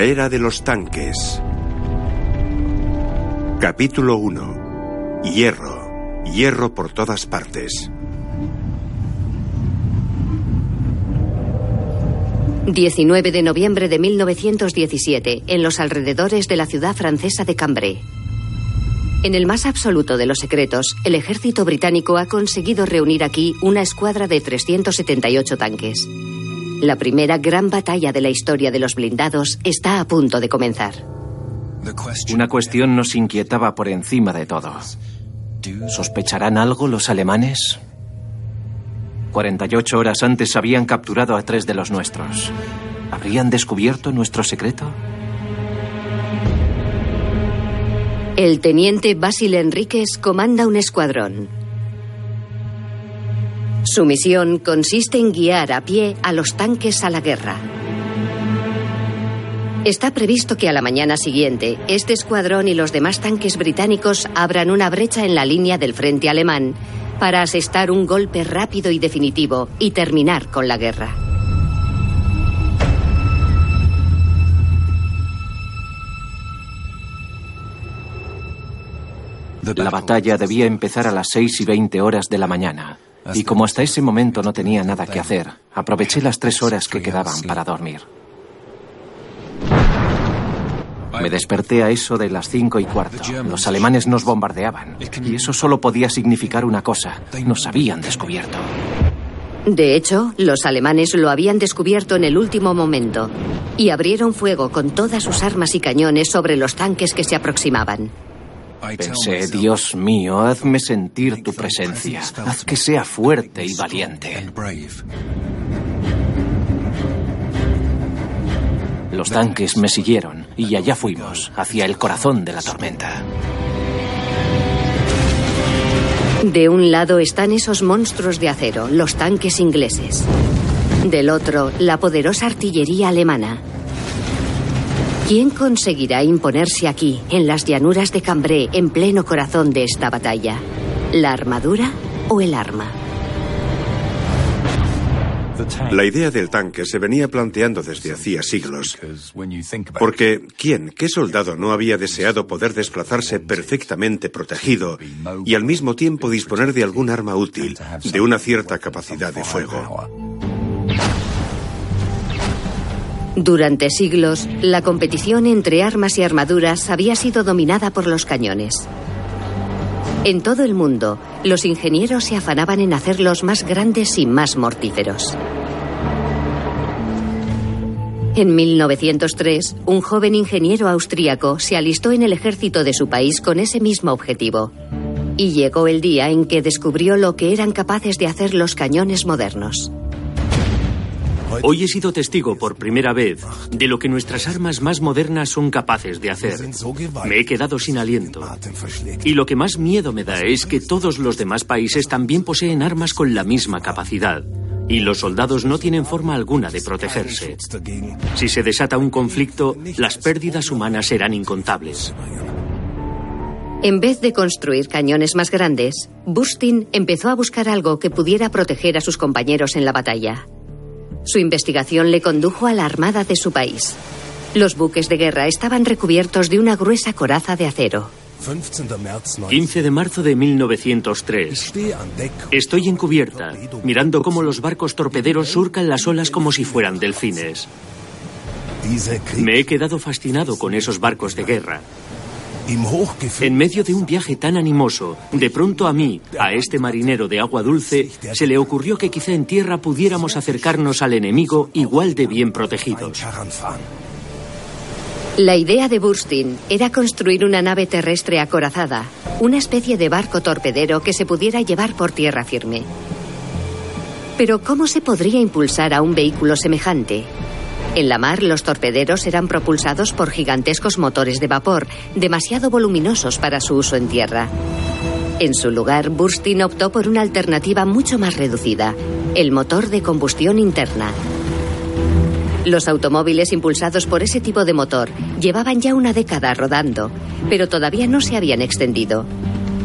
Era de los tanques. Capítulo 1. Hierro. Hierro por todas partes. 19 de noviembre de 1917, en los alrededores de la ciudad francesa de Cambrai. En el más absoluto de los secretos, el ejército británico ha conseguido reunir aquí una escuadra de 378 tanques. La primera gran batalla de la historia de los blindados está a punto de comenzar. Una cuestión nos inquietaba por encima de todo. ¿Sospecharán algo los alemanes? 48 horas antes habían capturado a tres de los nuestros. ¿Habrían descubierto nuestro secreto? El teniente Basil Enríquez comanda un escuadrón. Su misión consiste en guiar a pie a los tanques a la guerra. Está previsto que a la mañana siguiente este escuadrón y los demás tanques británicos abran una brecha en la línea del frente alemán para asestar un golpe rápido y definitivo y terminar con la guerra. La batalla debía empezar a las 6 y 20 horas de la mañana. Y como hasta ese momento no tenía nada que hacer, aproveché las tres horas que quedaban para dormir. Me desperté a eso de las cinco y cuarto. Los alemanes nos bombardeaban. Y eso solo podía significar una cosa. Nos habían descubierto. De hecho, los alemanes lo habían descubierto en el último momento y abrieron fuego con todas sus armas y cañones sobre los tanques que se aproximaban. Pensé, Dios mío, hazme sentir tu presencia. Haz que sea fuerte y valiente. Los tanques me siguieron y allá fuimos, hacia el corazón de la tormenta. De un lado están esos monstruos de acero, los tanques ingleses. Del otro, la poderosa artillería alemana. ¿Quién conseguirá imponerse aquí, en las llanuras de Cambrai, en pleno corazón de esta batalla? ¿La armadura o el arma? La idea del tanque se venía planteando desde hacía siglos. Porque ¿quién, qué soldado no había deseado poder desplazarse perfectamente protegido y al mismo tiempo disponer de algún arma útil, de una cierta capacidad de fuego? Durante siglos, la competición entre armas y armaduras había sido dominada por los cañones. En todo el mundo, los ingenieros se afanaban en hacerlos más grandes y más mortíferos. En 1903, un joven ingeniero austríaco se alistó en el ejército de su país con ese mismo objetivo. Y llegó el día en que descubrió lo que eran capaces de hacer los cañones modernos. Hoy he sido testigo por primera vez de lo que nuestras armas más modernas son capaces de hacer. Me he quedado sin aliento. Y lo que más miedo me da es que todos los demás países también poseen armas con la misma capacidad. Y los soldados no tienen forma alguna de protegerse. Si se desata un conflicto, las pérdidas humanas serán incontables. En vez de construir cañones más grandes, Bustin empezó a buscar algo que pudiera proteger a sus compañeros en la batalla. Su investigación le condujo a la armada de su país. Los buques de guerra estaban recubiertos de una gruesa coraza de acero. 15 de marzo de 1903. Estoy en cubierta, mirando cómo los barcos torpederos surcan las olas como si fueran delfines. Me he quedado fascinado con esos barcos de guerra. En medio de un viaje tan animoso, de pronto a mí, a este marinero de agua dulce, se le ocurrió que quizá en tierra pudiéramos acercarnos al enemigo igual de bien protegidos. La idea de Burstin era construir una nave terrestre acorazada, una especie de barco torpedero que se pudiera llevar por tierra firme. Pero ¿cómo se podría impulsar a un vehículo semejante? En la mar, los torpederos eran propulsados por gigantescos motores de vapor, demasiado voluminosos para su uso en tierra. En su lugar, Burstin optó por una alternativa mucho más reducida, el motor de combustión interna. Los automóviles impulsados por ese tipo de motor llevaban ya una década rodando, pero todavía no se habían extendido.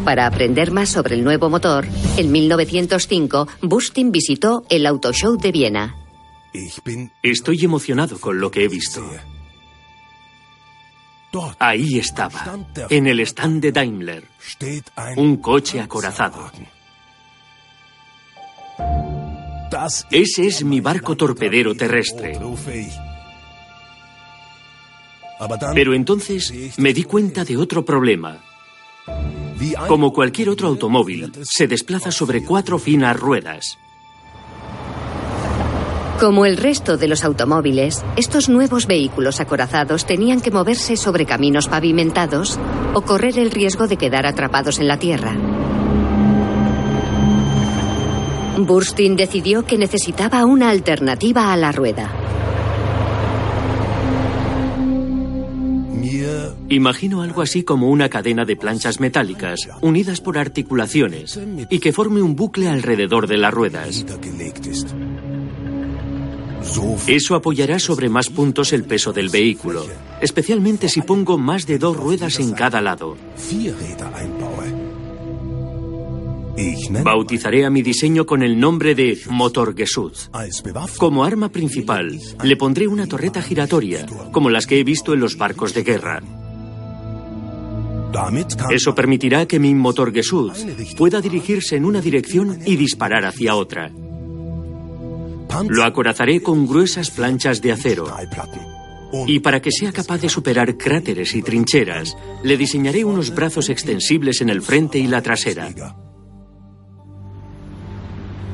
Para aprender más sobre el nuevo motor, en 1905, Bustin visitó el Auto Show de Viena. Estoy emocionado con lo que he visto. Ahí estaba, en el stand de Daimler, un coche acorazado. Ese es mi barco torpedero terrestre. Pero entonces me di cuenta de otro problema. Como cualquier otro automóvil, se desplaza sobre cuatro finas ruedas. Como el resto de los automóviles, estos nuevos vehículos acorazados tenían que moverse sobre caminos pavimentados o correr el riesgo de quedar atrapados en la tierra. Burstyn decidió que necesitaba una alternativa a la rueda. Imagino algo así como una cadena de planchas metálicas, unidas por articulaciones, y que forme un bucle alrededor de las ruedas. Eso apoyará sobre más puntos el peso del vehículo, especialmente si pongo más de dos ruedas en cada lado. Bautizaré a mi diseño con el nombre de Motorgesud. Como arma principal, le pondré una torreta giratoria, como las que he visto en los barcos de guerra. Eso permitirá que mi Motorgesud pueda dirigirse en una dirección y disparar hacia otra. Lo acorazaré con gruesas planchas de acero. Y para que sea capaz de superar cráteres y trincheras, le diseñaré unos brazos extensibles en el frente y la trasera.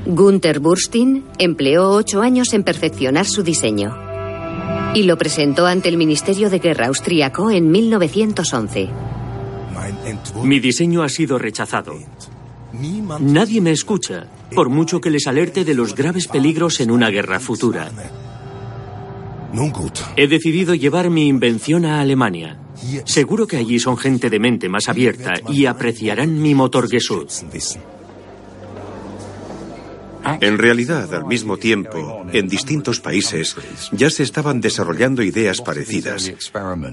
Gunther Burstein empleó ocho años en perfeccionar su diseño y lo presentó ante el Ministerio de Guerra austríaco en 1911. Mi diseño ha sido rechazado. Nadie me escucha, por mucho que les alerte de los graves peligros en una guerra futura. He decidido llevar mi invención a Alemania. Seguro que allí son gente de mente más abierta y apreciarán mi motor Gesud. En realidad, al mismo tiempo, en distintos países ya se estaban desarrollando ideas parecidas.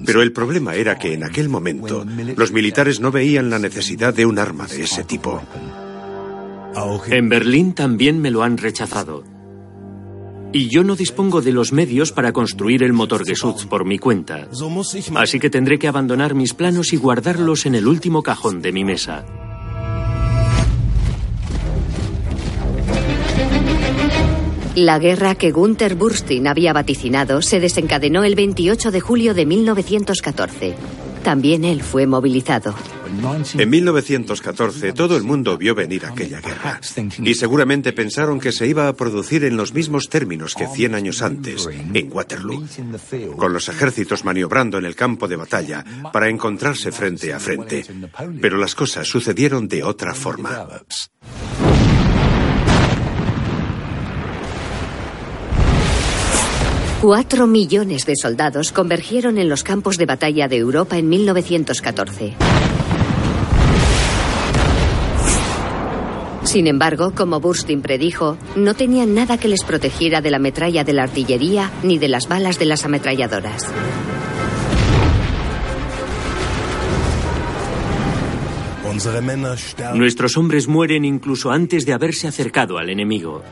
Pero el problema era que en aquel momento los militares no veían la necesidad de un arma de ese tipo. En Berlín también me lo han rechazado. Y yo no dispongo de los medios para construir el motor Gesutz por mi cuenta. Así que tendré que abandonar mis planos y guardarlos en el último cajón de mi mesa. La guerra que Gunther Burstein había vaticinado se desencadenó el 28 de julio de 1914. También él fue movilizado. En 1914 todo el mundo vio venir aquella guerra y seguramente pensaron que se iba a producir en los mismos términos que 100 años antes, en Waterloo, con los ejércitos maniobrando en el campo de batalla para encontrarse frente a frente. Pero las cosas sucedieron de otra forma. Cuatro millones de soldados convergieron en los campos de batalla de Europa en 1914. Sin embargo, como Burstin predijo, no tenían nada que les protegiera de la metralla de la artillería ni de las balas de las ametralladoras. Nuestros hombres mueren incluso antes de haberse acercado al enemigo.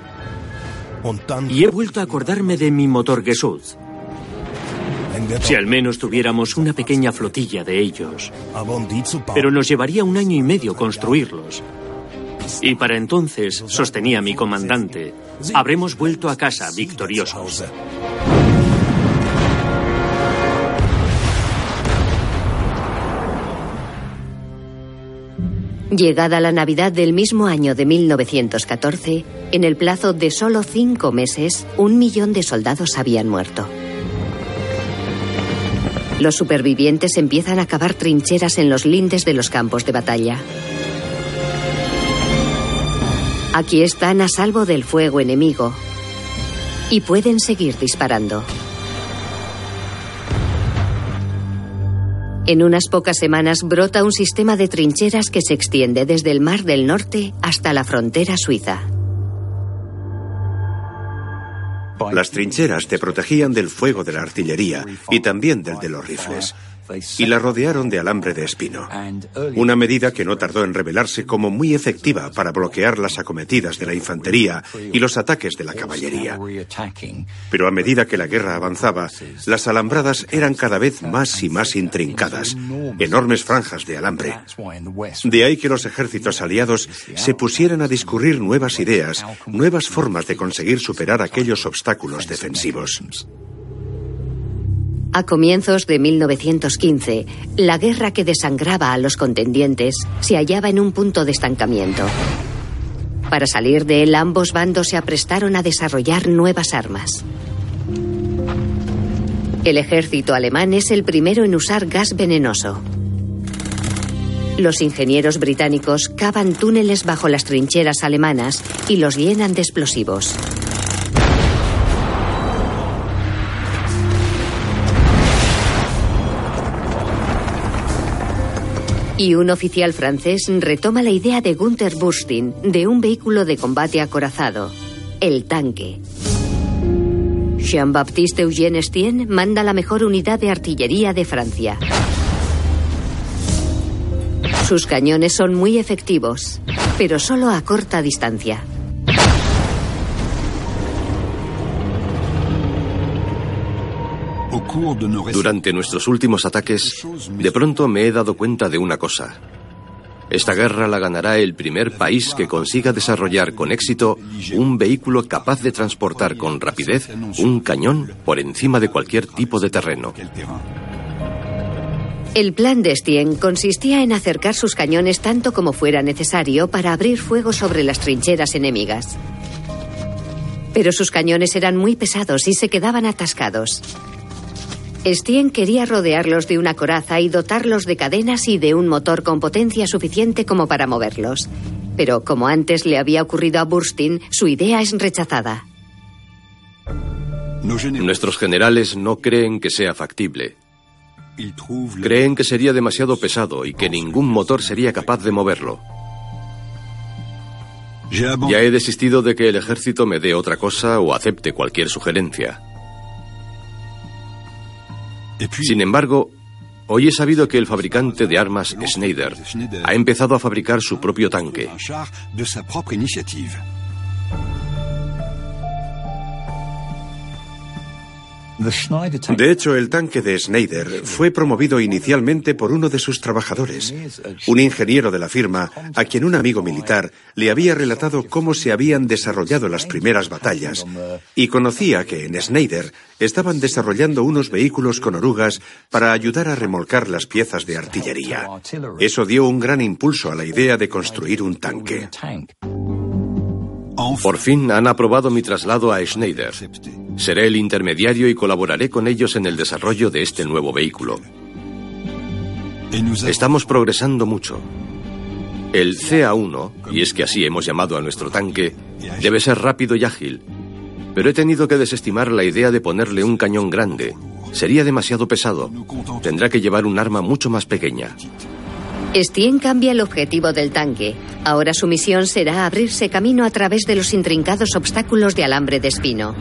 Y he vuelto a acordarme de mi motor Gesud. Si al menos tuviéramos una pequeña flotilla de ellos. Pero nos llevaría un año y medio construirlos. Y para entonces, sostenía mi comandante, habremos vuelto a casa victoriosos. Llegada la Navidad del mismo año de 1914, en el plazo de solo cinco meses, un millón de soldados habían muerto. Los supervivientes empiezan a cavar trincheras en los lindes de los campos de batalla. Aquí están a salvo del fuego enemigo y pueden seguir disparando. En unas pocas semanas brota un sistema de trincheras que se extiende desde el Mar del Norte hasta la frontera suiza. Las trincheras te protegían del fuego de la artillería y también del de los rifles. Y la rodearon de alambre de espino. Una medida que no tardó en revelarse como muy efectiva para bloquear las acometidas de la infantería y los ataques de la caballería. Pero a medida que la guerra avanzaba, las alambradas eran cada vez más y más intrincadas, enormes franjas de alambre. De ahí que los ejércitos aliados se pusieran a discurrir nuevas ideas, nuevas formas de conseguir superar aquellos obstáculos defensivos. A comienzos de 1915, la guerra que desangraba a los contendientes se hallaba en un punto de estancamiento. Para salir de él, ambos bandos se aprestaron a desarrollar nuevas armas. El ejército alemán es el primero en usar gas venenoso. Los ingenieros británicos cavan túneles bajo las trincheras alemanas y los llenan de explosivos. Y un oficial francés retoma la idea de Gunther Burstin de un vehículo de combate acorazado, el tanque. Jean-Baptiste Eugène Estienne manda la mejor unidad de artillería de Francia. Sus cañones son muy efectivos, pero solo a corta distancia. Durante nuestros últimos ataques, de pronto me he dado cuenta de una cosa. Esta guerra la ganará el primer país que consiga desarrollar con éxito un vehículo capaz de transportar con rapidez un cañón por encima de cualquier tipo de terreno. El plan de Stien consistía en acercar sus cañones tanto como fuera necesario para abrir fuego sobre las trincheras enemigas. Pero sus cañones eran muy pesados y se quedaban atascados. Stien quería rodearlos de una coraza y dotarlos de cadenas y de un motor con potencia suficiente como para moverlos. Pero como antes le había ocurrido a Burstin, su idea es rechazada. Nuestros generales no creen que sea factible. Creen que sería demasiado pesado y que ningún motor sería capaz de moverlo. Ya he desistido de que el ejército me dé otra cosa o acepte cualquier sugerencia. Sin embargo, hoy he sabido que el fabricante de armas Schneider ha empezado a fabricar su propio tanque. De hecho, el tanque de Schneider fue promovido inicialmente por uno de sus trabajadores, un ingeniero de la firma, a quien un amigo militar le había relatado cómo se habían desarrollado las primeras batallas, y conocía que en Schneider estaban desarrollando unos vehículos con orugas para ayudar a remolcar las piezas de artillería. Eso dio un gran impulso a la idea de construir un tanque. Por fin han aprobado mi traslado a Schneider. Seré el intermediario y colaboraré con ellos en el desarrollo de este nuevo vehículo. Estamos progresando mucho. El CA-1, y es que así hemos llamado a nuestro tanque, debe ser rápido y ágil. Pero he tenido que desestimar la idea de ponerle un cañón grande. Sería demasiado pesado. Tendrá que llevar un arma mucho más pequeña. Stien cambia el objetivo del tanque. Ahora su misión será abrirse camino a través de los intrincados obstáculos de alambre de espino.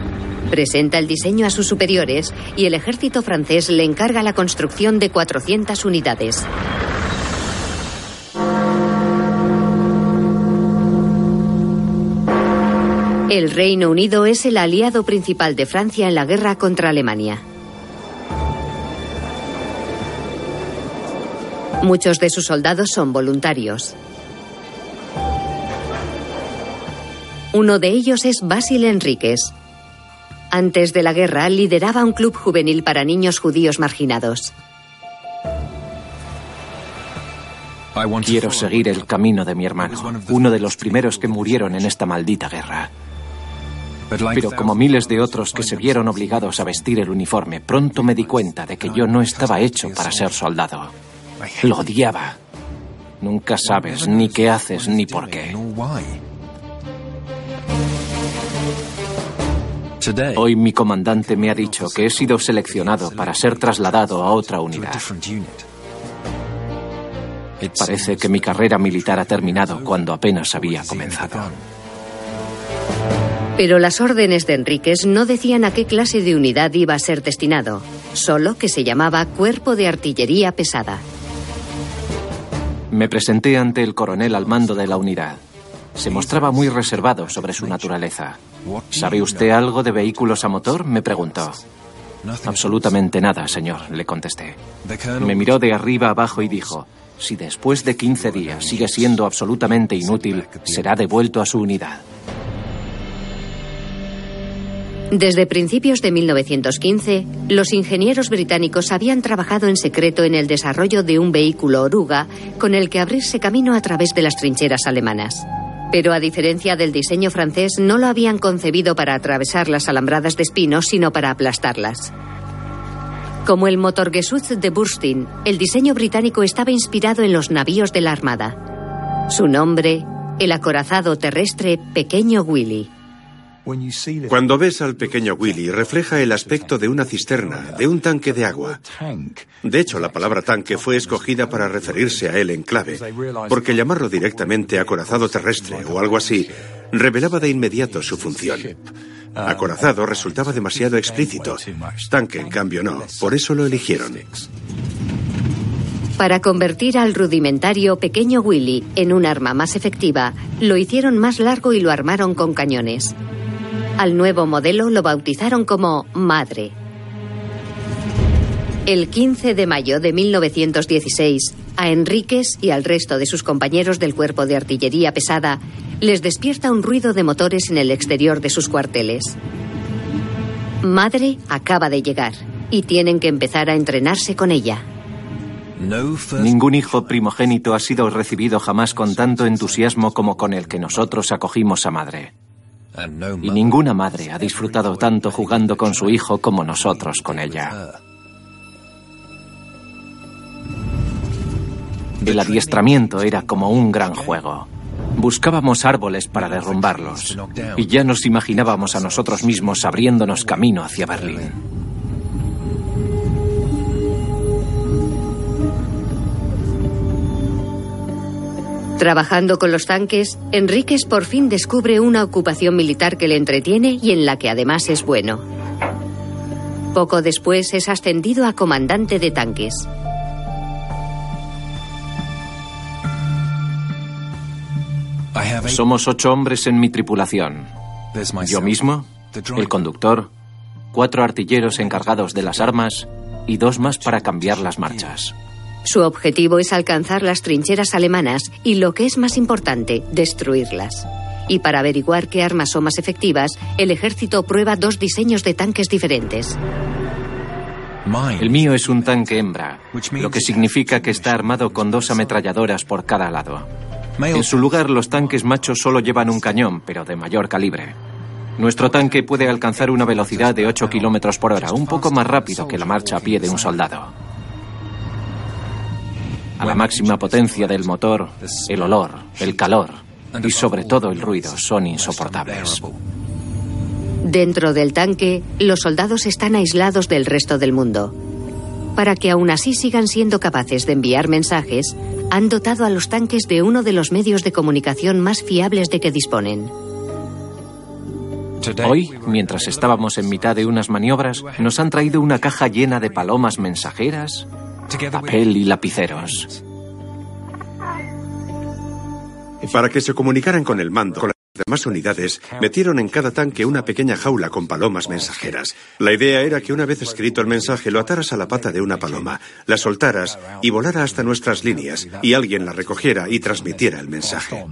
Presenta el diseño a sus superiores y el ejército francés le encarga la construcción de 400 unidades. El Reino Unido es el aliado principal de Francia en la guerra contra Alemania. Muchos de sus soldados son voluntarios. Uno de ellos es Basil Enríquez. Antes de la guerra lideraba un club juvenil para niños judíos marginados. Quiero seguir el camino de mi hermano, uno de los primeros que murieron en esta maldita guerra. Pero como miles de otros que se vieron obligados a vestir el uniforme, pronto me di cuenta de que yo no estaba hecho para ser soldado. Lo odiaba. Nunca sabes ni qué haces ni por qué. Hoy mi comandante me ha dicho que he sido seleccionado para ser trasladado a otra unidad. Parece que mi carrera militar ha terminado cuando apenas había comenzado. Pero las órdenes de Enríquez no decían a qué clase de unidad iba a ser destinado. solo que se llamaba Cuerpo de Artillería Pesada. Me presenté ante el coronel al mando de la unidad. Se mostraba muy reservado sobre su naturaleza. ¿Sabe usted algo de vehículos a motor? me preguntó. Absolutamente nada, señor, le contesté. Me miró de arriba abajo y dijo, si después de 15 días sigue siendo absolutamente inútil, será devuelto a su unidad. Desde principios de 1915, los ingenieros británicos habían trabajado en secreto en el desarrollo de un vehículo oruga con el que abrirse camino a través de las trincheras alemanas. Pero a diferencia del diseño francés, no lo habían concebido para atravesar las alambradas de espinos, sino para aplastarlas. Como el Motorgesuz de Burstin, el diseño británico estaba inspirado en los navíos de la Armada. Su nombre, el acorazado terrestre Pequeño Willy. Cuando ves al pequeño Willy, refleja el aspecto de una cisterna, de un tanque de agua. De hecho, la palabra tanque fue escogida para referirse a él en clave, porque llamarlo directamente acorazado terrestre o algo así revelaba de inmediato su función. Acorazado resultaba demasiado explícito. Tanque, en cambio, no. Por eso lo eligieron. Para convertir al rudimentario pequeño Willy en un arma más efectiva, lo hicieron más largo y lo armaron con cañones. Al nuevo modelo lo bautizaron como Madre. El 15 de mayo de 1916, a Enríquez y al resto de sus compañeros del cuerpo de artillería pesada les despierta un ruido de motores en el exterior de sus cuarteles. Madre acaba de llegar y tienen que empezar a entrenarse con ella. Ningún hijo primogénito ha sido recibido jamás con tanto entusiasmo como con el que nosotros acogimos a Madre. Y ninguna madre ha disfrutado tanto jugando con su hijo como nosotros con ella. El adiestramiento era como un gran juego. Buscábamos árboles para derrumbarlos y ya nos imaginábamos a nosotros mismos abriéndonos camino hacia Berlín. Trabajando con los tanques, Enríquez por fin descubre una ocupación militar que le entretiene y en la que además es bueno. Poco después es ascendido a comandante de tanques. Somos ocho hombres en mi tripulación. Yo mismo, el conductor, cuatro artilleros encargados de las armas y dos más para cambiar las marchas. Su objetivo es alcanzar las trincheras alemanas y, lo que es más importante, destruirlas. Y para averiguar qué armas son más efectivas, el ejército prueba dos diseños de tanques diferentes. El mío es un tanque hembra, lo que significa que está armado con dos ametralladoras por cada lado. En su lugar, los tanques machos solo llevan un cañón, pero de mayor calibre. Nuestro tanque puede alcanzar una velocidad de 8 kilómetros por hora, un poco más rápido que la marcha a pie de un soldado. A la máxima potencia del motor, el olor, el calor y sobre todo el ruido son insoportables. Dentro del tanque, los soldados están aislados del resto del mundo. Para que aún así sigan siendo capaces de enviar mensajes, han dotado a los tanques de uno de los medios de comunicación más fiables de que disponen. Hoy, mientras estábamos en mitad de unas maniobras, nos han traído una caja llena de palomas mensajeras, papel y lapiceros. Para que se comunicaran con el mando, con las demás unidades, metieron en cada tanque una pequeña jaula con palomas mensajeras. La idea era que una vez escrito el mensaje lo ataras a la pata de una paloma, la soltaras y volara hasta nuestras líneas, y alguien la recogiera y transmitiera el mensaje.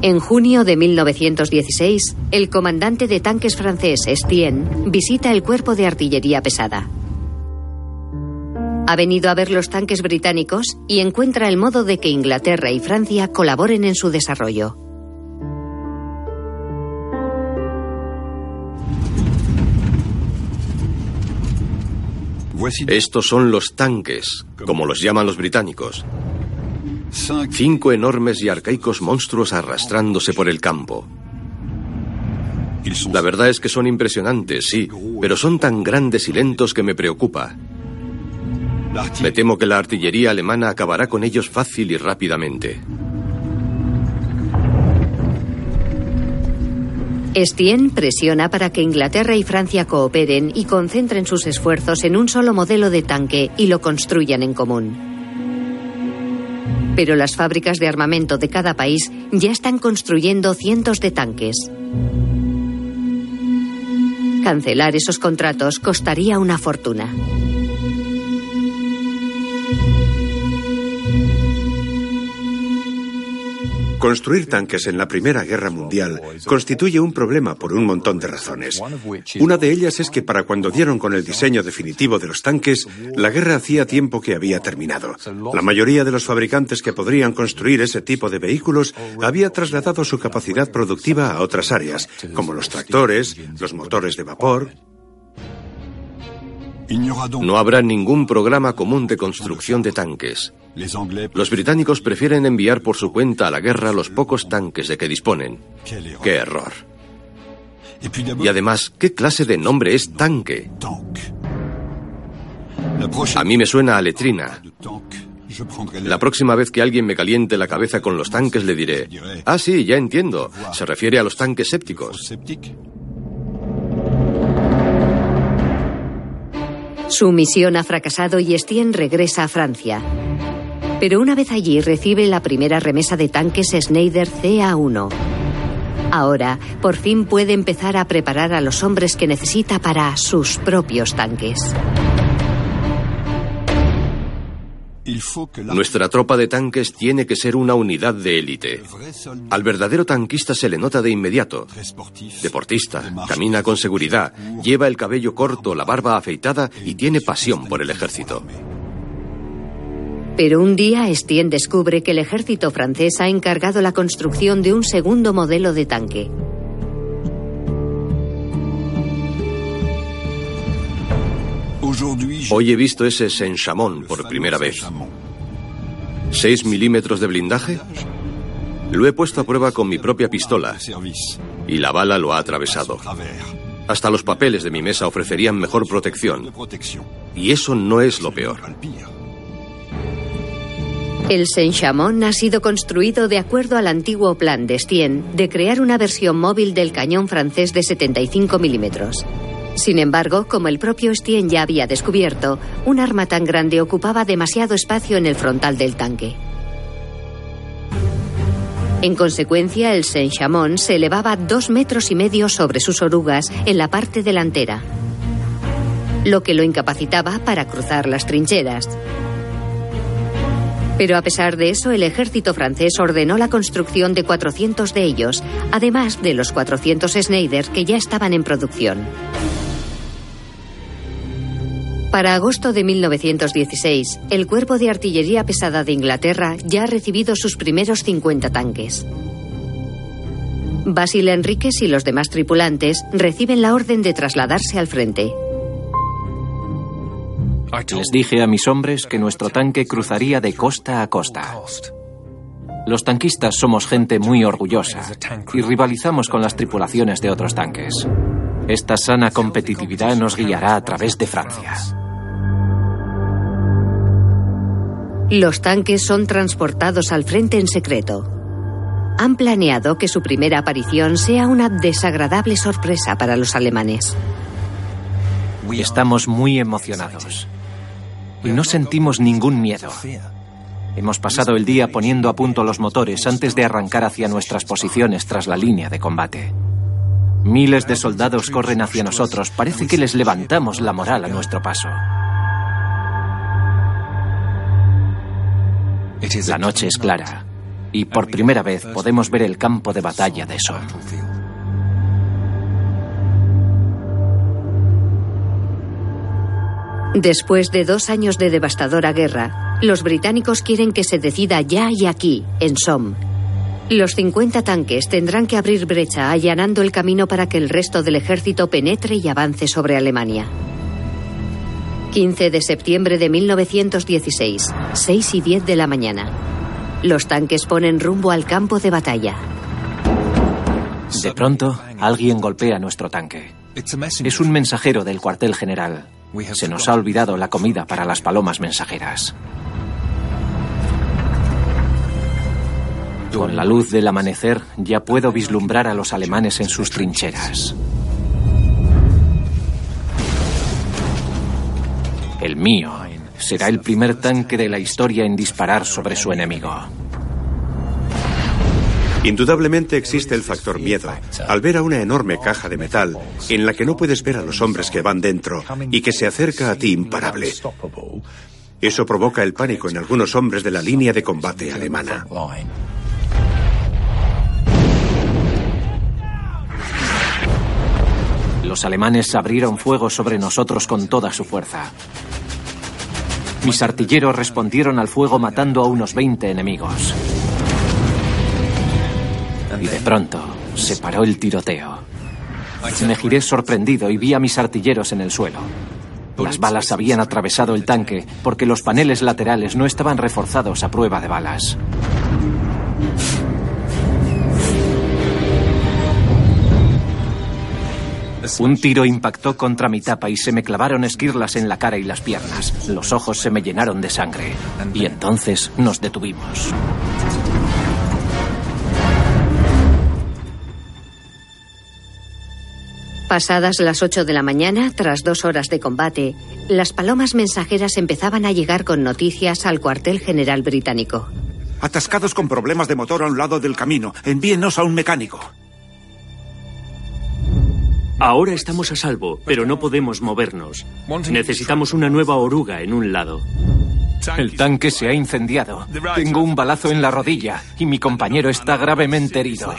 En junio de 1916, el comandante de tanques francés Estienne visita el cuerpo de artillería pesada. Ha venido a ver los tanques británicos y encuentra el modo de que Inglaterra y Francia colaboren en su desarrollo. Estos son los tanques, como los llaman los británicos. Cinco enormes y arcaicos monstruos arrastrándose por el campo. La verdad es que son impresionantes, sí, pero son tan grandes y lentos que me preocupa. Me temo que la artillería alemana acabará con ellos fácil y rápidamente. Estienne presiona para que Inglaterra y Francia cooperen y concentren sus esfuerzos en un solo modelo de tanque y lo construyan en común. Pero las fábricas de armamento de cada país ya están construyendo cientos de tanques. Cancelar esos contratos costaría una fortuna. Construir tanques en la Primera Guerra Mundial constituye un problema por un montón de razones. Una de ellas es que para cuando dieron con el diseño definitivo de los tanques, la guerra hacía tiempo que había terminado. La mayoría de los fabricantes que podrían construir ese tipo de vehículos había trasladado su capacidad productiva a otras áreas, como los tractores, los motores de vapor, no habrá ningún programa común de construcción de tanques. Los británicos prefieren enviar por su cuenta a la guerra los pocos tanques de que disponen. ¡Qué error! Y además, ¿qué clase de nombre es tanque? A mí me suena a letrina. La próxima vez que alguien me caliente la cabeza con los tanques le diré, ah, sí, ya entiendo, se refiere a los tanques sépticos. Su misión ha fracasado y Estienne regresa a Francia. Pero una vez allí recibe la primera remesa de tanques Schneider CA1. Ahora, por fin puede empezar a preparar a los hombres que necesita para sus propios tanques. Nuestra tropa de tanques tiene que ser una unidad de élite. Al verdadero tanquista se le nota de inmediato. Deportista, camina con seguridad, lleva el cabello corto, la barba afeitada y tiene pasión por el ejército. Pero un día Estienne descubre que el ejército francés ha encargado la construcción de un segundo modelo de tanque. Hoy he visto ese Saint-Chamond por primera vez. ¿Seis milímetros de blindaje? Lo he puesto a prueba con mi propia pistola y la bala lo ha atravesado. Hasta los papeles de mi mesa ofrecerían mejor protección. Y eso no es lo peor. El Saint-Chamond ha sido construido de acuerdo al antiguo plan de Estienne de crear una versión móvil del cañón francés de 75 milímetros. Sin embargo, como el propio Stien ya había descubierto, un arma tan grande ocupaba demasiado espacio en el frontal del tanque. En consecuencia, el Saint-Chamond se elevaba dos metros y medio sobre sus orugas en la parte delantera, lo que lo incapacitaba para cruzar las trincheras. Pero a pesar de eso, el ejército francés ordenó la construcción de 400 de ellos, además de los 400 Schneider que ya estaban en producción. Para agosto de 1916, el Cuerpo de Artillería Pesada de Inglaterra ya ha recibido sus primeros 50 tanques. Basil Enríquez y los demás tripulantes reciben la orden de trasladarse al frente. Les dije a mis hombres que nuestro tanque cruzaría de costa a costa. Los tanquistas somos gente muy orgullosa y rivalizamos con las tripulaciones de otros tanques. Esta sana competitividad nos guiará a través de Francia. Los tanques son transportados al frente en secreto. Han planeado que su primera aparición sea una desagradable sorpresa para los alemanes. Estamos muy emocionados y no sentimos ningún miedo. Hemos pasado el día poniendo a punto los motores antes de arrancar hacia nuestras posiciones tras la línea de combate. Miles de soldados corren hacia nosotros. Parece que les levantamos la moral a nuestro paso. La noche es clara y por primera vez podemos ver el campo de batalla de Somme. Después de dos años de devastadora guerra, los británicos quieren que se decida ya y aquí, en Somme. Los 50 tanques tendrán que abrir brecha allanando el camino para que el resto del ejército penetre y avance sobre Alemania. 15 de septiembre de 1916, 6 y 10 de la mañana. Los tanques ponen rumbo al campo de batalla. De pronto, alguien golpea nuestro tanque. Es un mensajero del cuartel general. Se nos ha olvidado la comida para las palomas mensajeras. Con la luz del amanecer ya puedo vislumbrar a los alemanes en sus trincheras. El mío será el primer tanque de la historia en disparar sobre su enemigo. Indudablemente existe el factor miedo al ver a una enorme caja de metal en la que no puedes ver a los hombres que van dentro y que se acerca a ti imparable. Eso provoca el pánico en algunos hombres de la línea de combate alemana. Los alemanes abrieron fuego sobre nosotros con toda su fuerza. Mis artilleros respondieron al fuego matando a unos 20 enemigos. Y de pronto se paró el tiroteo. Me giré sorprendido y vi a mis artilleros en el suelo. Las balas habían atravesado el tanque porque los paneles laterales no estaban reforzados a prueba de balas. Un tiro impactó contra mi tapa y se me clavaron esquirlas en la cara y las piernas. Los ojos se me llenaron de sangre. Y entonces nos detuvimos. Pasadas las 8 de la mañana, tras dos horas de combate, las palomas mensajeras empezaban a llegar con noticias al cuartel general británico. Atascados con problemas de motor a un lado del camino. Envíenos a un mecánico. Ahora estamos a salvo, pero no podemos movernos. Necesitamos una nueva oruga en un lado. El tanque se ha incendiado. Tengo un balazo en la rodilla y mi compañero está gravemente herido.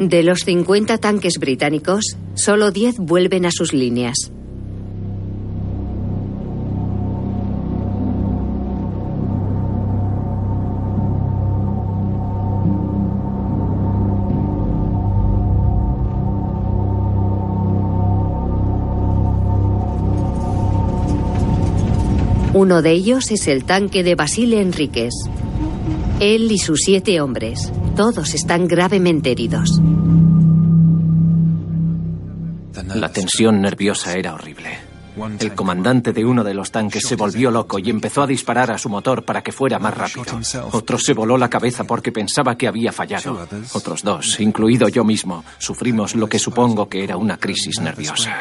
De los 50 tanques británicos, solo 10 vuelven a sus líneas. Uno de ellos es el tanque de Basile Enríquez. Él y sus siete hombres, todos están gravemente heridos. La tensión nerviosa era horrible. El comandante de uno de los tanques se volvió loco y empezó a disparar a su motor para que fuera más rápido. Otro se voló la cabeza porque pensaba que había fallado. Otros dos, incluido yo mismo, sufrimos lo que supongo que era una crisis nerviosa.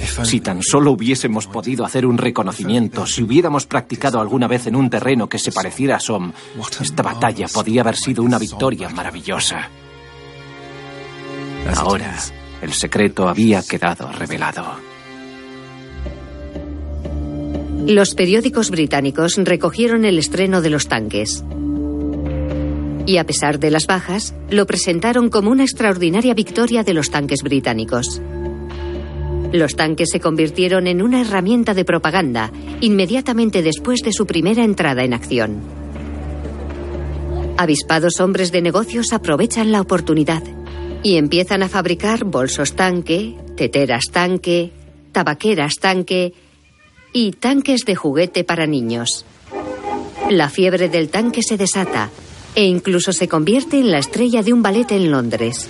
Si tan solo hubiésemos podido hacer un reconocimiento, si hubiéramos practicado alguna vez en un terreno que se pareciera a Somme, esta batalla podía haber sido una victoria maravillosa. Ahora, el secreto había quedado revelado. Los periódicos británicos recogieron el estreno de los tanques. Y a pesar de las bajas, lo presentaron como una extraordinaria victoria de los tanques británicos. Los tanques se convirtieron en una herramienta de propaganda inmediatamente después de su primera entrada en acción. Avispados hombres de negocios aprovechan la oportunidad y empiezan a fabricar bolsos tanque, teteras tanque, tabaqueras tanque y tanques de juguete para niños. La fiebre del tanque se desata e incluso se convierte en la estrella de un ballet en Londres.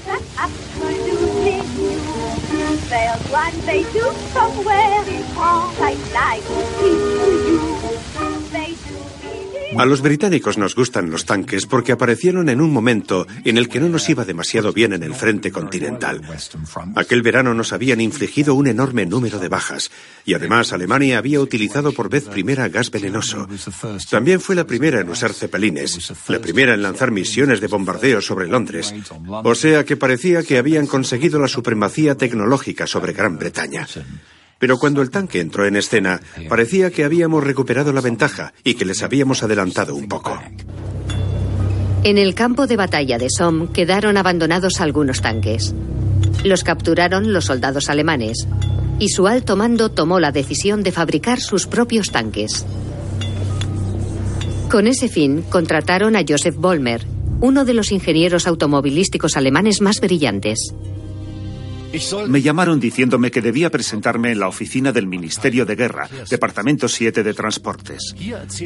There's one they do somewhere in all my life. Please, will you A los británicos nos gustan los tanques porque aparecieron en un momento en el que no nos iba demasiado bien en el frente continental. Aquel verano nos habían infligido un enorme número de bajas y además Alemania había utilizado por vez primera gas venenoso. También fue la primera en usar cepelines, la primera en lanzar misiones de bombardeo sobre Londres. O sea que parecía que habían conseguido la supremacía tecnológica sobre Gran Bretaña. Pero cuando el tanque entró en escena, parecía que habíamos recuperado la ventaja y que les habíamos adelantado un poco. En el campo de batalla de Somme quedaron abandonados algunos tanques. Los capturaron los soldados alemanes y su alto mando tomó la decisión de fabricar sus propios tanques. Con ese fin, contrataron a Joseph Vollmer, uno de los ingenieros automovilísticos alemanes más brillantes. Me llamaron diciéndome que debía presentarme en la oficina del Ministerio de Guerra, Departamento 7 de Transportes.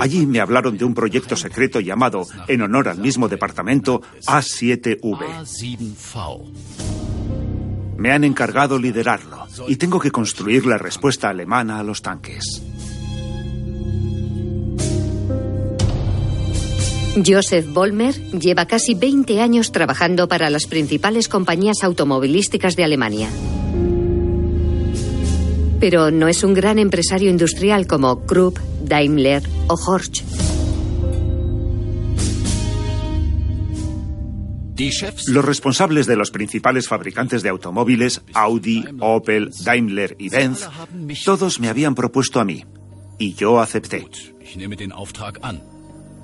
Allí me hablaron de un proyecto secreto llamado, en honor al mismo departamento, A7V. Me han encargado liderarlo y tengo que construir la respuesta alemana a los tanques. Joseph Vollmer lleva casi 20 años trabajando para las principales compañías automovilísticas de Alemania. Pero no es un gran empresario industrial como Krupp, Daimler o Horch. Los responsables de los principales fabricantes de automóviles, Audi, Opel, Daimler y Benz, todos me habían propuesto a mí, y yo acepté.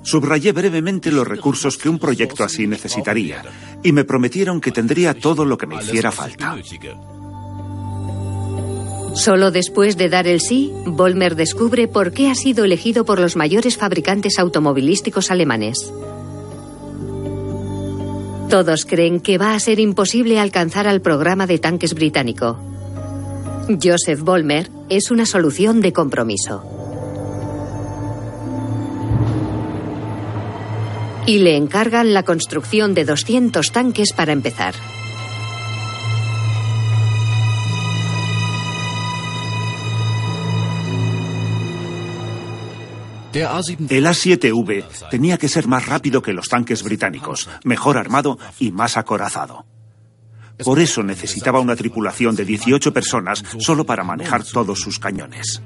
Subrayé brevemente los recursos que un proyecto así necesitaría, y me prometieron que tendría todo lo que me hiciera falta. Solo después de dar el sí, Vollmer descubre por qué ha sido elegido por los mayores fabricantes automovilísticos alemanes. Todos creen que va a ser imposible alcanzar al programa de tanques británico. Joseph Vollmer es una solución de compromiso. Y le encargan la construcción de 200 tanques para empezar. El A7V tenía que ser más rápido que los tanques británicos, mejor armado y más acorazado. Por eso necesitaba una tripulación de 18 personas solo para manejar todos sus cañones.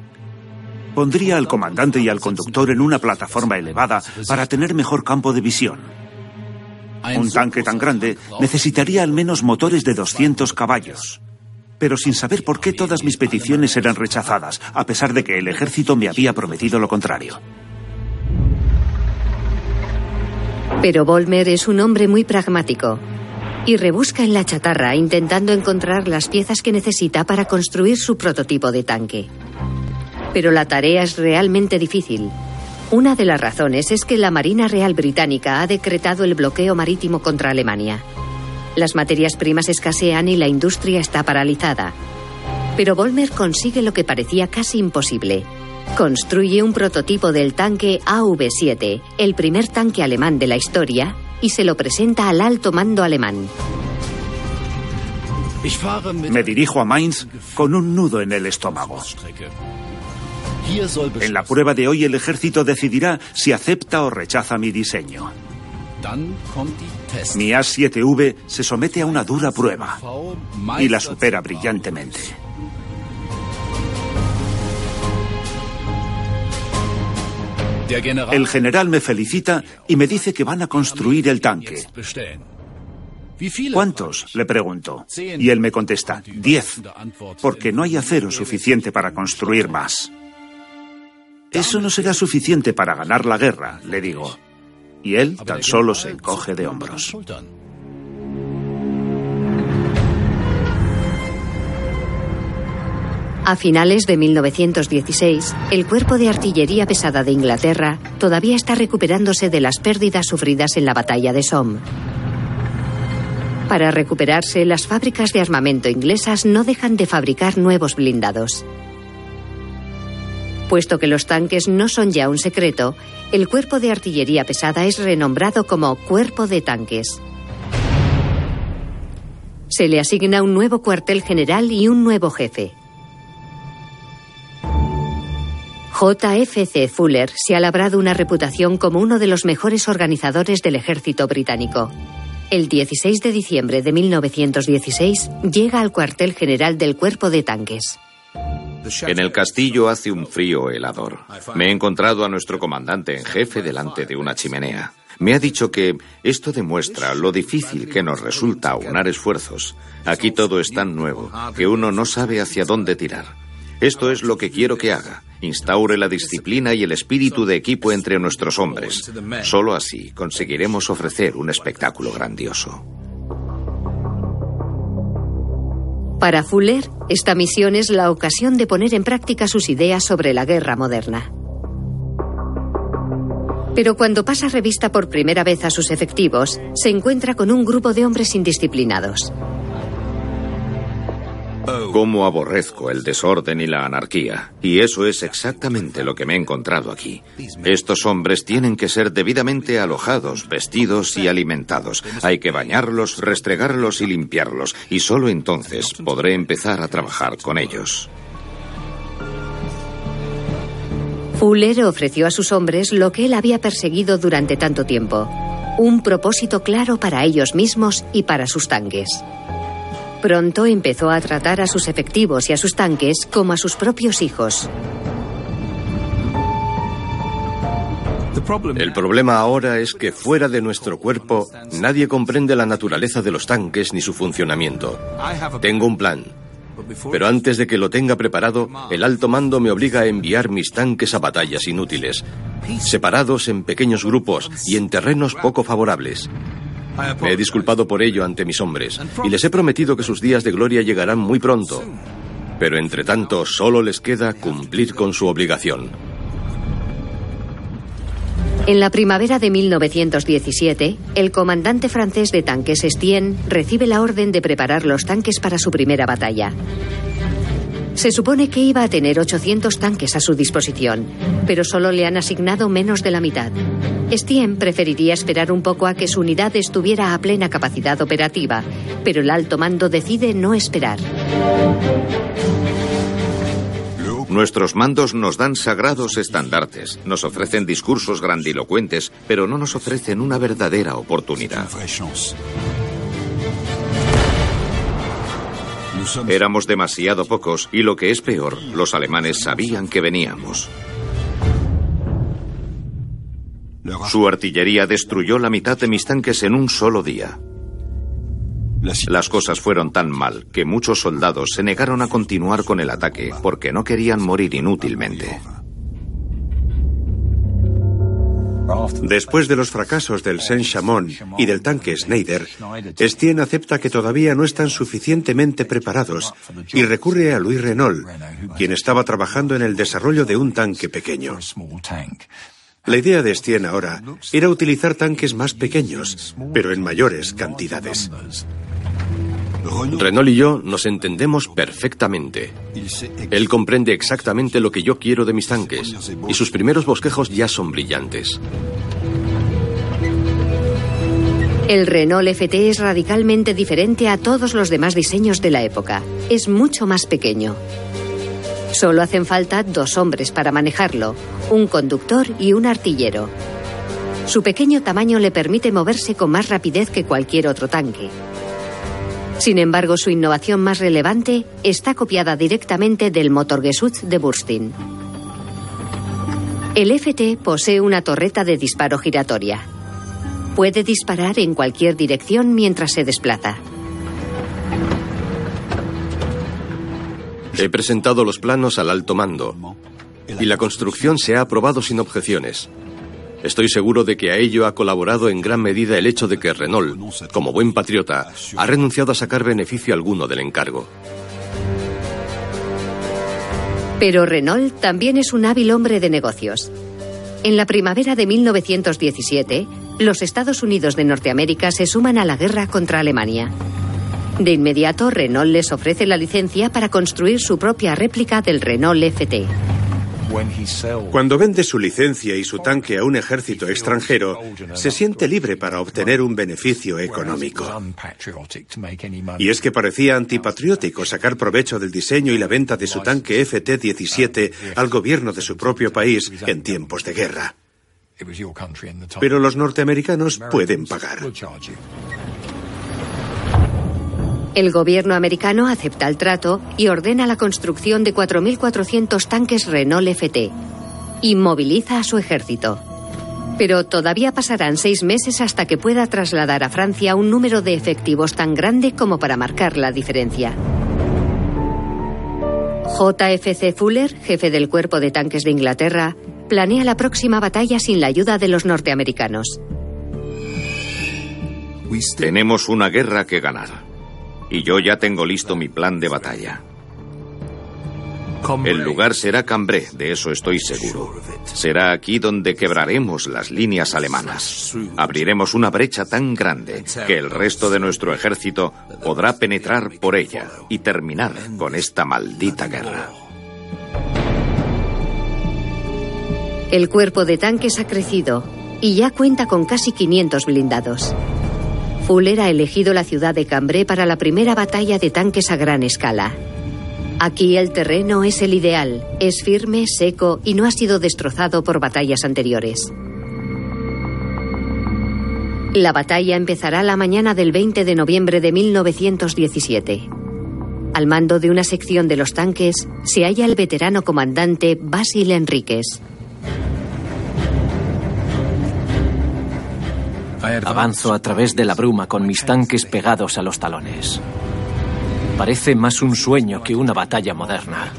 Pondría al comandante y al conductor en una plataforma elevada para tener mejor campo de visión. Un tanque tan grande necesitaría al menos motores de 200 caballos. Pero sin saber por qué todas mis peticiones eran rechazadas, a pesar de que el ejército me había prometido lo contrario. Pero Volmer es un hombre muy pragmático y rebusca en la chatarra intentando encontrar las piezas que necesita para construir su prototipo de tanque. Pero la tarea es realmente difícil. Una de las razones es que la Marina Real Británica ha decretado el bloqueo marítimo contra Alemania. Las materias primas escasean y la industria está paralizada. Pero Volmer consigue lo que parecía casi imposible, Construye un prototipo del tanque AV-7, el primer tanque alemán de la historia, y se lo presenta al alto mando alemán. Me dirijo a Mainz con un nudo en el estómago. En la prueba de hoy el ejército decidirá si acepta o rechaza mi diseño. Mi A7V se somete a una dura prueba y la supera brillantemente. El general me felicita y me dice que van a construir el tanque. ¿Cuántos? Le pregunto. Y él me contesta, diez, porque no hay acero suficiente para construir más. Eso no será suficiente para ganar la guerra, le digo. Y él tan solo se encoge de hombros. A finales de 1916, el Cuerpo de Artillería Pesada de Inglaterra todavía está recuperándose de las pérdidas sufridas en la batalla de Somme. Para recuperarse, las fábricas de armamento inglesas no dejan de fabricar nuevos blindados. Puesto que los tanques no son ya un secreto, el Cuerpo de Artillería Pesada es renombrado como Cuerpo de Tanques. Se le asigna un nuevo cuartel general y un nuevo jefe. JFC Fuller se ha labrado una reputación como uno de los mejores organizadores del ejército británico. El 16 de diciembre de 1916 llega al cuartel general del cuerpo de tanques. En el castillo hace un frío helador. Me he encontrado a nuestro comandante en jefe delante de una chimenea. Me ha dicho que esto demuestra lo difícil que nos resulta aunar esfuerzos. Aquí todo es tan nuevo que uno no sabe hacia dónde tirar. Esto es lo que quiero que haga. Instaure la disciplina y el espíritu de equipo entre nuestros hombres. Solo así conseguiremos ofrecer un espectáculo grandioso. Para Fuller, esta misión es la ocasión de poner en práctica sus ideas sobre la guerra moderna. Pero cuando pasa revista por primera vez a sus efectivos, se encuentra con un grupo de hombres indisciplinados. Cómo aborrezco el desorden y la anarquía. Y eso es exactamente lo que me he encontrado aquí. Estos hombres tienen que ser debidamente alojados, vestidos y alimentados. Hay que bañarlos, restregarlos y limpiarlos. Y solo entonces podré empezar a trabajar con ellos. Fuller ofreció a sus hombres lo que él había perseguido durante tanto tiempo. Un propósito claro para ellos mismos y para sus tanques. Pronto empezó a tratar a sus efectivos y a sus tanques como a sus propios hijos. El problema ahora es que fuera de nuestro cuerpo nadie comprende la naturaleza de los tanques ni su funcionamiento. Tengo un plan. Pero antes de que lo tenga preparado, el alto mando me obliga a enviar mis tanques a batallas inútiles, separados en pequeños grupos y en terrenos poco favorables. Me he disculpado por ello ante mis hombres y les he prometido que sus días de gloria llegarán muy pronto. Pero entre tanto solo les queda cumplir con su obligación. En la primavera de 1917, el comandante francés de tanques Estienne recibe la orden de preparar los tanques para su primera batalla. Se supone que iba a tener 800 tanques a su disposición, pero solo le han asignado menos de la mitad. Stien preferiría esperar un poco a que su unidad estuviera a plena capacidad operativa, pero el alto mando decide no esperar. Nuestros mandos nos dan sagrados estandartes, nos ofrecen discursos grandilocuentes, pero no nos ofrecen una verdadera oportunidad. Éramos demasiado pocos y lo que es peor, los alemanes sabían que veníamos. Su artillería destruyó la mitad de mis tanques en un solo día. Las cosas fueron tan mal que muchos soldados se negaron a continuar con el ataque porque no querían morir inútilmente. Después de los fracasos del Saint-Chamond y del tanque Schneider, Estienne acepta que todavía no están suficientemente preparados y recurre a Louis Renault, quien estaba trabajando en el desarrollo de un tanque pequeño. La idea de Estienne ahora era utilizar tanques más pequeños, pero en mayores cantidades. Renault y yo nos entendemos perfectamente. Él comprende exactamente lo que yo quiero de mis tanques, y sus primeros bosquejos ya son brillantes. El Renault FT es radicalmente diferente a todos los demás diseños de la época. Es mucho más pequeño. Solo hacen falta dos hombres para manejarlo, un conductor y un artillero. Su pequeño tamaño le permite moverse con más rapidez que cualquier otro tanque. Sin embargo, su innovación más relevante está copiada directamente del Motorgeschütz de Burstin. El FT posee una torreta de disparo giratoria. Puede disparar en cualquier dirección mientras se desplaza. He presentado los planos al alto mando y la construcción se ha aprobado sin objeciones. Estoy seguro de que a ello ha colaborado en gran medida el hecho de que Renault, como buen patriota, ha renunciado a sacar beneficio alguno del encargo. Pero Renault también es un hábil hombre de negocios. En la primavera de 1917, los Estados Unidos de Norteamérica se suman a la guerra contra Alemania. De inmediato, Renault les ofrece la licencia para construir su propia réplica del Renault FT. Cuando vende su licencia y su tanque a un ejército extranjero, se siente libre para obtener un beneficio económico. Y es que parecía antipatriótico sacar provecho del diseño y la venta de su tanque FT-17 al gobierno de su propio país en tiempos de guerra. Pero los norteamericanos pueden pagar. El gobierno americano acepta el trato y ordena la construcción de 4.400 tanques Renault FT y moviliza a su ejército. Pero todavía pasarán seis meses hasta que pueda trasladar a Francia un número de efectivos tan grande como para marcar la diferencia. JFC Fuller, jefe del cuerpo de tanques de Inglaterra, planea la próxima batalla sin la ayuda de los norteamericanos. Tenemos una guerra que ganar. Y yo ya tengo listo mi plan de batalla. El lugar será Cambrai, de eso estoy seguro. Será aquí donde quebraremos las líneas alemanas. Abriremos una brecha tan grande que el resto de nuestro ejército podrá penetrar por ella y terminar con esta maldita guerra. El cuerpo de tanques ha crecido y ya cuenta con casi 500 blindados. Fuller ha elegido la ciudad de Cambrai para la primera batalla de tanques a gran escala. Aquí el terreno es el ideal, es firme, seco y no ha sido destrozado por batallas anteriores. La batalla empezará la mañana del 20 de noviembre de 1917. Al mando de una sección de los tanques se halla el veterano comandante Basil Enríquez. Avanzo a través de la bruma con mis tanques pegados a los talones. Parece más un sueño que una batalla moderna.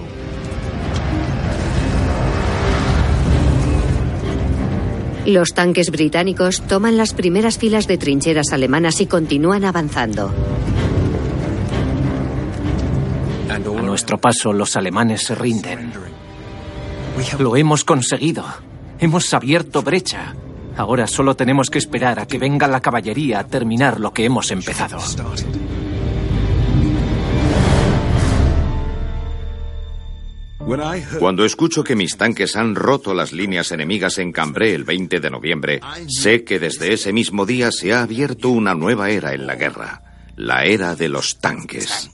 Los tanques británicos toman las primeras filas de trincheras alemanas y continúan avanzando. A nuestro paso, los alemanes se rinden. Lo hemos conseguido. Hemos abierto brecha. Ahora solo tenemos que esperar a que venga la caballería a terminar lo que hemos empezado. Cuando escucho que mis tanques han roto las líneas enemigas en Cambrai el 20 de noviembre, sé que desde ese mismo día se ha abierto una nueva era en la guerra, la era de los tanques.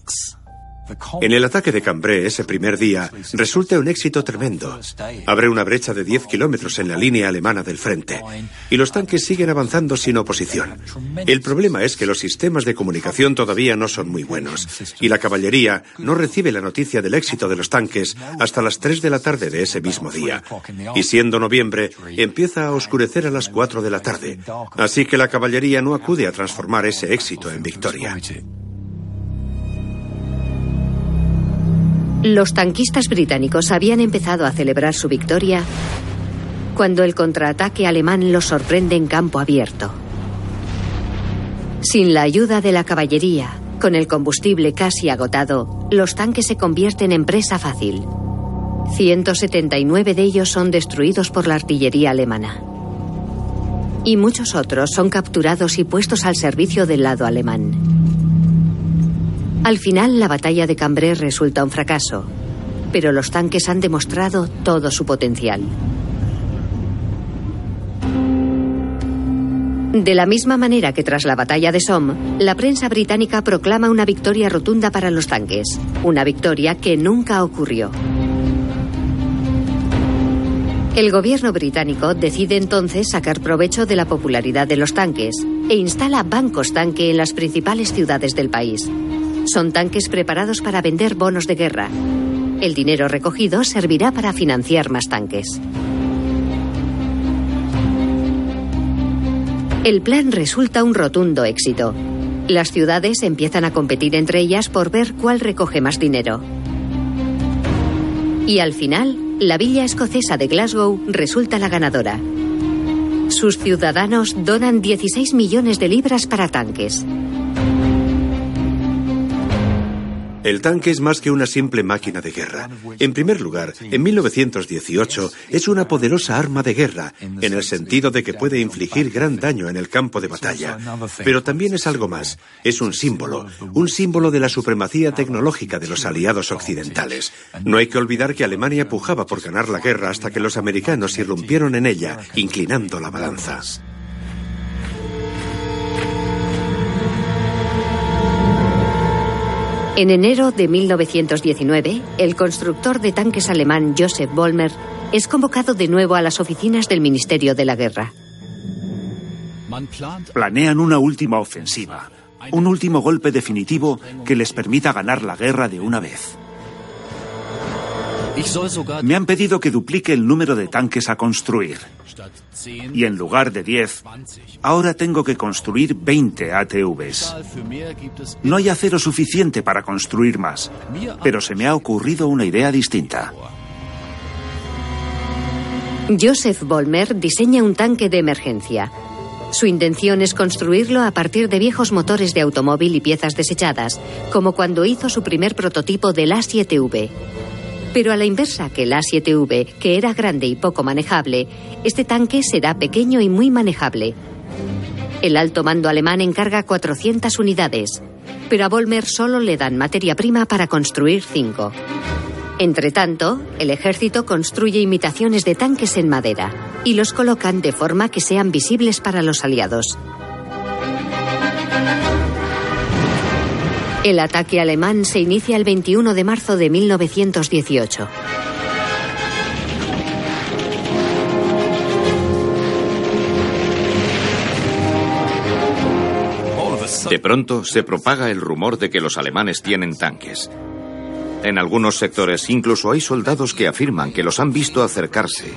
En el ataque de Cambrai ese primer día resulta un éxito tremendo. Abre una brecha de 10 kilómetros en la línea alemana del frente y los tanques siguen avanzando sin oposición. El problema es que los sistemas de comunicación todavía no son muy buenos y la caballería no recibe la noticia del éxito de los tanques hasta las 3 de la tarde de ese mismo día. Y siendo noviembre, empieza a oscurecer a las 4 de la tarde. Así que la caballería no acude a transformar ese éxito en victoria. Los tanquistas británicos habían empezado a celebrar su victoria cuando el contraataque alemán los sorprende en campo abierto. Sin la ayuda de la caballería, con el combustible casi agotado, los tanques se convierten en presa fácil. 179 de ellos son destruidos por la artillería alemana. Y muchos otros son capturados y puestos al servicio del lado alemán. Al final, la batalla de Cambrai resulta un fracaso, pero los tanques han demostrado todo su potencial. De la misma manera que tras la batalla de Somme, la prensa británica proclama una victoria rotunda para los tanques, una victoria que nunca ocurrió. El gobierno británico decide entonces sacar provecho de la popularidad de los tanques e instala bancos tanque en las principales ciudades del país, son tanques preparados para vender bonos de guerra. El dinero recogido servirá para financiar más tanques. El plan resulta un rotundo éxito. Las ciudades empiezan a competir entre ellas por ver cuál recoge más dinero. Y al final, la villa escocesa de Glasgow resulta la ganadora. Sus ciudadanos donan 16 millones de libras para tanques. El tanque es más que una simple máquina de guerra. En primer lugar, en 1918 es una poderosa arma de guerra, en el sentido de que puede infligir gran daño en el campo de batalla. Pero también es algo más. Es un símbolo, un símbolo de la supremacía tecnológica de los aliados occidentales. No hay que olvidar que Alemania pujaba por ganar la guerra hasta que los americanos irrumpieron en ella, inclinando la balanza. En enero de 1919, el constructor de tanques alemán Joseph Vollmer es convocado de nuevo a las oficinas del Ministerio de la Guerra. Planean una última ofensiva, un último golpe definitivo que les permita ganar la guerra de una vez. Me han pedido que duplique el número de tanques a construir. Y en lugar de 10, ahora tengo que construir 20 ATVs. No hay acero suficiente para construir más, pero se me ha ocurrido una idea distinta. Joseph Vollmer diseña un tanque de emergencia. Su intención es construirlo a partir de viejos motores de automóvil y piezas desechadas, como cuando hizo su primer prototipo del A7V. Pero a la inversa que el A7V, que era grande y poco manejable, este tanque será pequeño y muy manejable. El alto mando alemán encarga 400 unidades, pero a Volmer solo le dan materia prima para construir 5. Entre tanto, el ejército construye imitaciones de tanques en madera y los colocan de forma que sean visibles para los aliados. El ataque alemán se inicia el 21 de marzo de 1918. De pronto se propaga el rumor de que los alemanes tienen tanques. En algunos sectores incluso hay soldados que afirman que los han visto acercarse.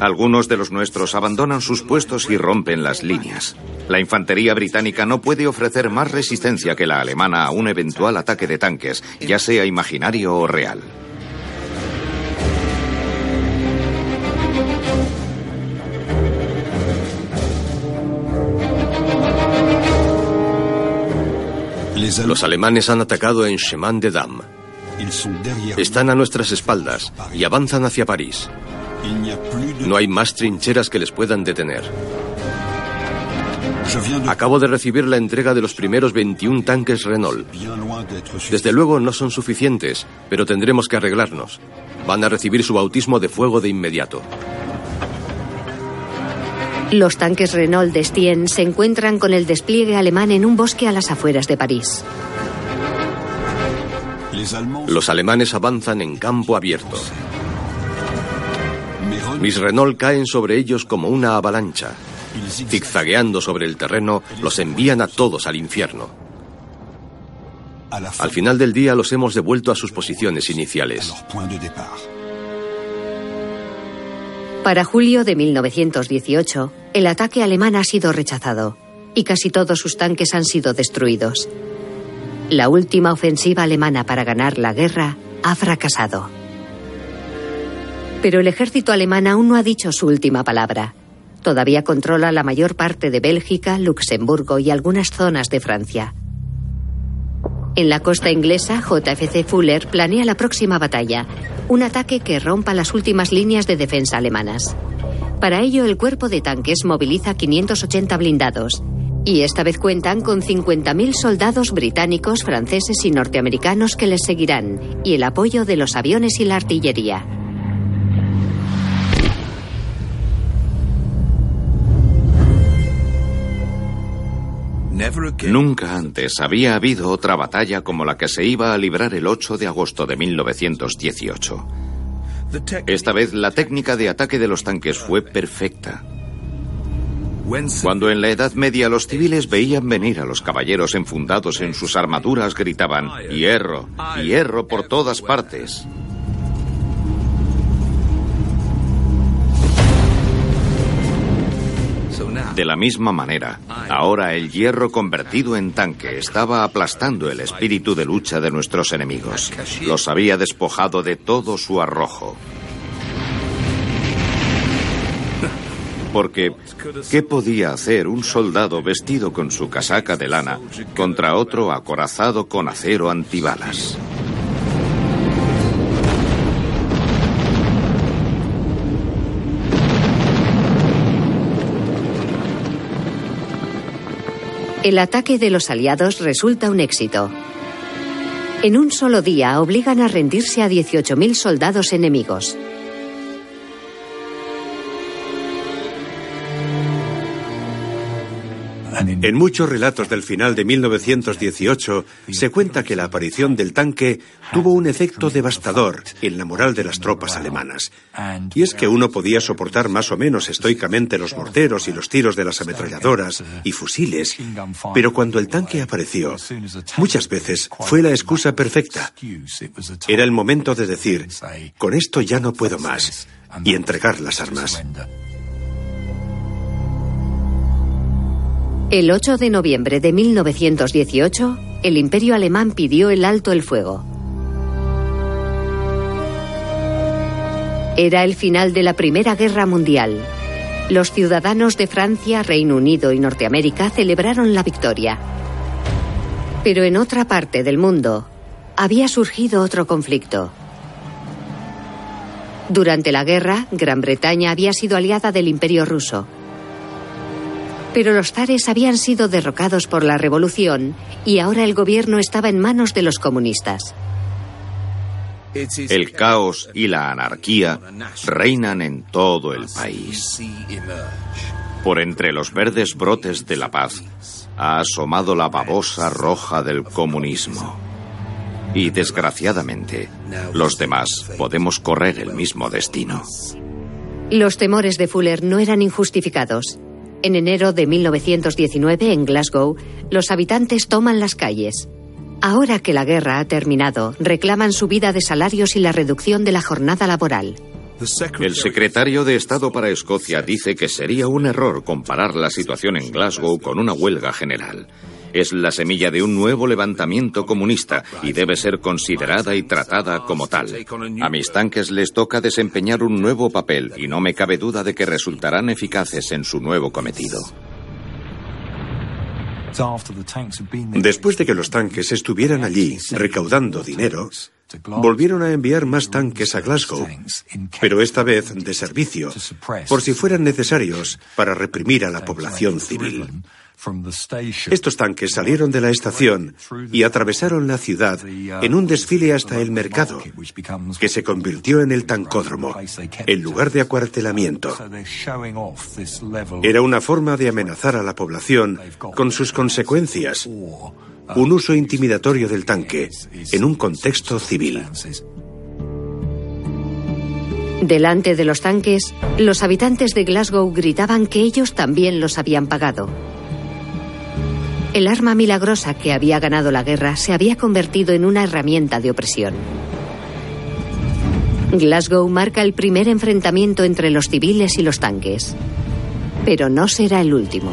Algunos de los nuestros abandonan sus puestos y rompen las líneas. La infantería británica no puede ofrecer más resistencia que la alemana a un eventual ataque de tanques, ya sea imaginario o real. Los alemanes han atacado en Chemin de Dam. Están a nuestras espaldas y avanzan hacia París. No hay más trincheras que les puedan detener. Acabo de recibir la entrega de los primeros 21 tanques Renault. Desde luego no son suficientes, pero tendremos que arreglarnos. Van a recibir su bautismo de fuego de inmediato. Los tanques Renault Destien se encuentran con el despliegue alemán en un bosque a las afueras de París. Los alemanes avanzan en campo abierto. Mis Renault caen sobre ellos como una avalancha. Zigzagueando sobre el terreno, los envían a todos al infierno. Al final del día los hemos devuelto a sus posiciones iniciales. Para julio de 1918, el ataque alemán ha sido rechazado y casi todos sus tanques han sido destruidos. La última ofensiva alemana para ganar la guerra ha fracasado. Pero el ejército alemán aún no ha dicho su última palabra. Todavía controla la mayor parte de Bélgica, Luxemburgo y algunas zonas de Francia. En la costa inglesa, JFC Fuller planea la próxima batalla, un ataque que rompa las últimas líneas de defensa alemanas. Para ello, el cuerpo de tanques moviliza 580 blindados, y esta vez cuentan con 50.000 soldados británicos, franceses y norteamericanos que les seguirán, y el apoyo de los aviones y la artillería. Nunca antes había habido otra batalla como la que se iba a librar el 8 de agosto de 1918. Esta vez la técnica de ataque de los tanques fue perfecta. Cuando en la Edad Media los civiles veían venir a los caballeros enfundados en sus armaduras, gritaban, hierro, hierro por todas partes. De la misma manera, ahora el hierro convertido en tanque estaba aplastando el espíritu de lucha de nuestros enemigos. Los había despojado de todo su arrojo. Porque, ¿qué podía hacer un soldado vestido con su casaca de lana contra otro acorazado con acero antibalas? El ataque de los aliados resulta un éxito. En un solo día obligan a rendirse a 18.000 soldados enemigos. En muchos relatos del final de 1918 se cuenta que la aparición del tanque tuvo un efecto devastador en la moral de las tropas alemanas. Y es que uno podía soportar más o menos estoicamente los morteros y los tiros de las ametralladoras y fusiles, pero cuando el tanque apareció, muchas veces fue la excusa perfecta. Era el momento de decir, con esto ya no puedo más, y entregar las armas. El 8 de noviembre de 1918, el imperio alemán pidió el alto el fuego. Era el final de la Primera Guerra Mundial. Los ciudadanos de Francia, Reino Unido y Norteamérica celebraron la victoria. Pero en otra parte del mundo había surgido otro conflicto, Durante la guerra, Gran Bretaña había sido aliada del Imperio ruso. Pero los zares habían sido derrocados por la revolución y ahora el gobierno estaba en manos de los comunistas. El caos y la anarquía reinan en todo el país. Por entre los verdes brotes de la paz ha asomado la babosa roja del comunismo. Y desgraciadamente, los demás podemos correr el mismo destino. Los temores de Fuller no eran injustificados. En enero de 1919, en Glasgow, los habitantes toman las calles. Ahora que la guerra ha terminado, reclaman subida de salarios y la reducción de la jornada laboral. El secretario de Estado para Escocia dice que sería un error comparar la situación en Glasgow con una huelga general. Es la semilla de un nuevo levantamiento comunista y debe ser considerada y tratada como tal. A mis tanques les toca desempeñar un nuevo papel y no me cabe duda de que resultarán eficaces en su nuevo cometido. Después de que los tanques estuvieran allí recaudando dinero, volvieron a enviar más tanques a Glasgow, pero esta vez de servicio, por si fueran necesarios para reprimir a la población civil. Estos tanques salieron de la estación y atravesaron la ciudad en un desfile hasta el mercado, que se convirtió en el tancódromo, el lugar de acuartelamiento. Era una forma de amenazar a la población con sus consecuencias, un uso intimidatorio del tanque en un contexto civil. Delante de los tanques, los habitantes de Glasgow gritaban que ellos también los habían pagado. El arma milagrosa que había ganado la guerra se había convertido en una herramienta de opresión. Glasgow marca el primer enfrentamiento entre los civiles y los tanques, pero no será el último.